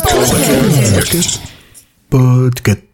Podcast. Podcast.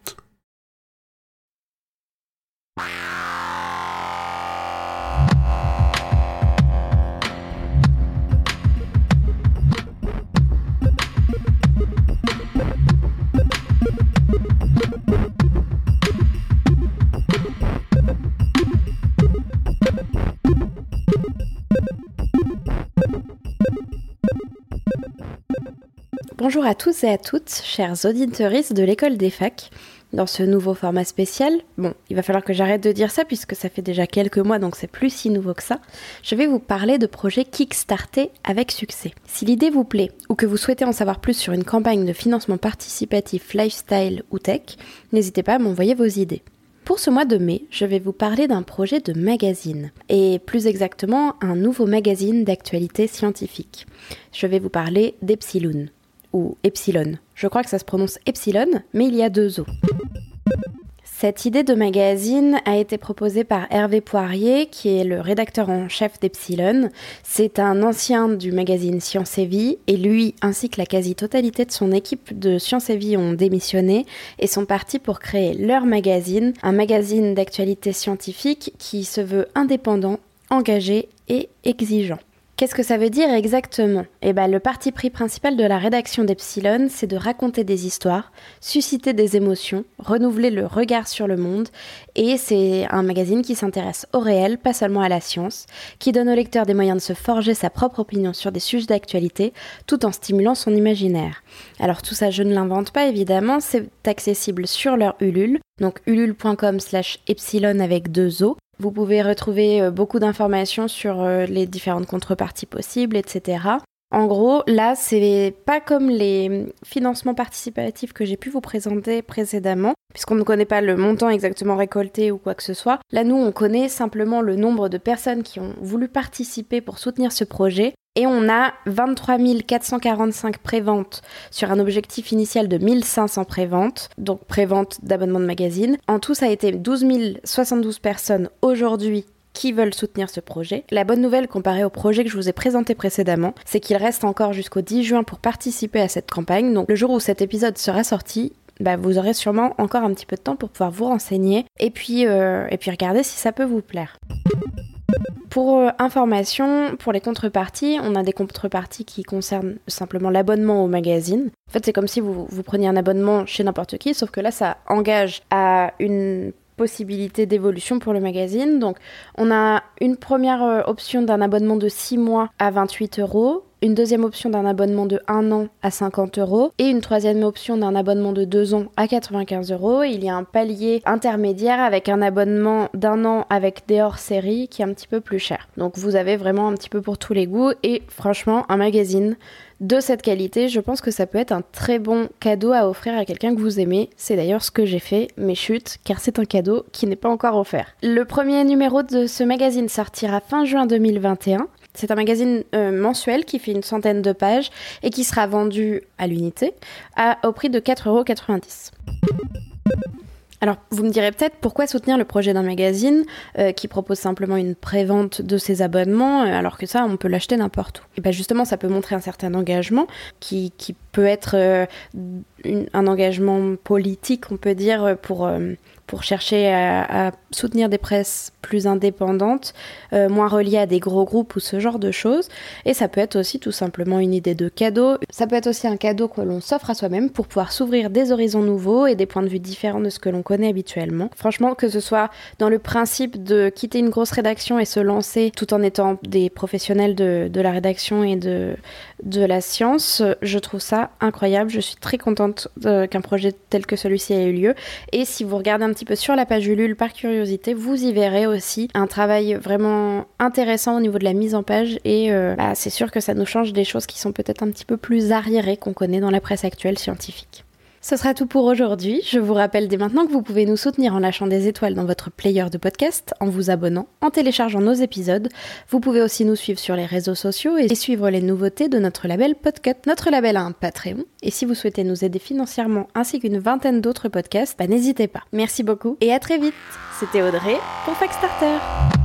Bonjour à tous et à toutes, chers auditeurs de l'école des facs. Dans ce nouveau format spécial, bon, il va falloir que j'arrête de dire ça puisque ça fait déjà quelques mois donc c'est plus si nouveau que ça. Je vais vous parler de projets Kickstarter avec succès. Si l'idée vous plaît ou que vous souhaitez en savoir plus sur une campagne de financement participatif lifestyle ou tech, n'hésitez pas à m'envoyer vos idées. Pour ce mois de mai, je vais vous parler d'un projet de magazine, et plus exactement un nouveau magazine d'actualité scientifique. Je vais vous parler d'Epsilon ou Epsilon. Je crois que ça se prononce Epsilon, mais il y a deux O. Cette idée de magazine a été proposée par Hervé Poirier, qui est le rédacteur en chef d'Epsilon. C'est un ancien du magazine Science et Vie, et lui ainsi que la quasi-totalité de son équipe de Science et Vie ont démissionné et sont partis pour créer leur magazine, un magazine d'actualité scientifique qui se veut indépendant, engagé et exigeant. Qu'est-ce que ça veut dire exactement? Eh bien, le parti pris principal de la rédaction d'Epsilon, c'est de raconter des histoires, susciter des émotions, renouveler le regard sur le monde, et c'est un magazine qui s'intéresse au réel, pas seulement à la science, qui donne au lecteur des moyens de se forger sa propre opinion sur des sujets d'actualité, tout en stimulant son imaginaire. Alors tout ça, je ne l'invente pas évidemment, c'est accessible sur leur Ulule, donc ulule.com slash epsilon avec deux O, vous pouvez retrouver euh, beaucoup d'informations sur euh, les différentes contreparties possibles, etc. En gros, là, c'est pas comme les financements participatifs que j'ai pu vous présenter précédemment, puisqu'on ne connaît pas le montant exactement récolté ou quoi que ce soit. Là, nous, on connaît simplement le nombre de personnes qui ont voulu participer pour soutenir ce projet et on a 23 445 préventes sur un objectif initial de 1500 préventes, donc préventes d'abonnement de magazine. En tout, ça a été 12 072 personnes aujourd'hui qui veulent soutenir ce projet. La bonne nouvelle comparée au projet que je vous ai présenté précédemment, c'est qu'il reste encore jusqu'au 10 juin pour participer à cette campagne. Donc le jour où cet épisode sera sorti, bah, vous aurez sûrement encore un petit peu de temps pour pouvoir vous renseigner et puis, euh, regarder si ça peut vous plaire. Pour euh, information, pour les contreparties, on a des contreparties qui concernent simplement l'abonnement au magazine. En fait, c'est comme si vous preniez un abonnement chez n'importe qui, sauf que là, ça engage à une possibilité d'évolution pour le magazine. Donc, on a une première euh, option d'un abonnement de 6 mois à 28 euros une deuxième option d'un abonnement de 1 an à 50 euros et une troisième option d'un abonnement de 2 ans à 95 euros. Il y a un palier intermédiaire avec un abonnement d'un an avec des hors-séries qui est un petit peu plus cher. Donc vous avez vraiment un petit peu pour tous les goûts et franchement un magazine de cette qualité, je pense que ça peut être un très bon cadeau à offrir à quelqu'un que vous aimez. C'est d'ailleurs ce que j'ai fait, mais chute, car c'est un cadeau qui n'est pas encore offert. Le premier numéro de ce magazine sortira fin juin 2021. C'est un magazine euh, mensuel qui fait une centaine de pages et qui sera vendu à l'unité au prix de 4,90€. Alors, vous me direz peut-être pourquoi soutenir le projet d'un magazine euh, qui propose simplement une prévente de ses abonnements, euh, alors que ça, on peut l'acheter n'importe où. Et bien justement, ça peut montrer un certain engagement qui, peut être un engagement politique, on peut dire, pour, pour chercher à, soutenir des presses plus indépendantes, euh, moins reliées à des gros groupes ou ce genre de choses. Et ça peut être aussi tout simplement une idée de cadeau. Ça peut être aussi un cadeau que l'on s'offre à soi-même pour pouvoir s'ouvrir des horizons nouveaux et des points de vue différents de ce que l'on connaît habituellement. Franchement, que ce soit dans le principe de quitter une grosse rédaction et se lancer tout en étant des professionnels de, de la rédaction et de, de la science, je trouve ça incroyable. Je suis très contente euh, qu'un projet tel que celui-ci ait eu lieu. Et si vous regardez un petit peu sur la page Ulule par curiosité, vous y verrez aussi un travail vraiment intéressant au niveau de la mise en page et euh, bah, c'est sûr que ça nous change des choses qui sont peut-être un petit peu plus arriérées qu'on connaît dans la presse actuelle scientifique. Ce sera tout pour aujourd'hui. Je vous rappelle dès maintenant que vous pouvez nous soutenir en lâchant des étoiles dans votre player de podcast, en vous abonnant, en téléchargeant nos épisodes. Vous pouvez aussi nous suivre sur les réseaux sociaux et suivre les nouveautés de notre label Podcut. Notre label a un Patreon et si vous souhaitez nous aider financièrement ainsi qu'une vingtaine d'autres podcasts, bah, n'hésitez pas. Merci beaucoup et à très vite. C'était Audrey pour Fact Starter.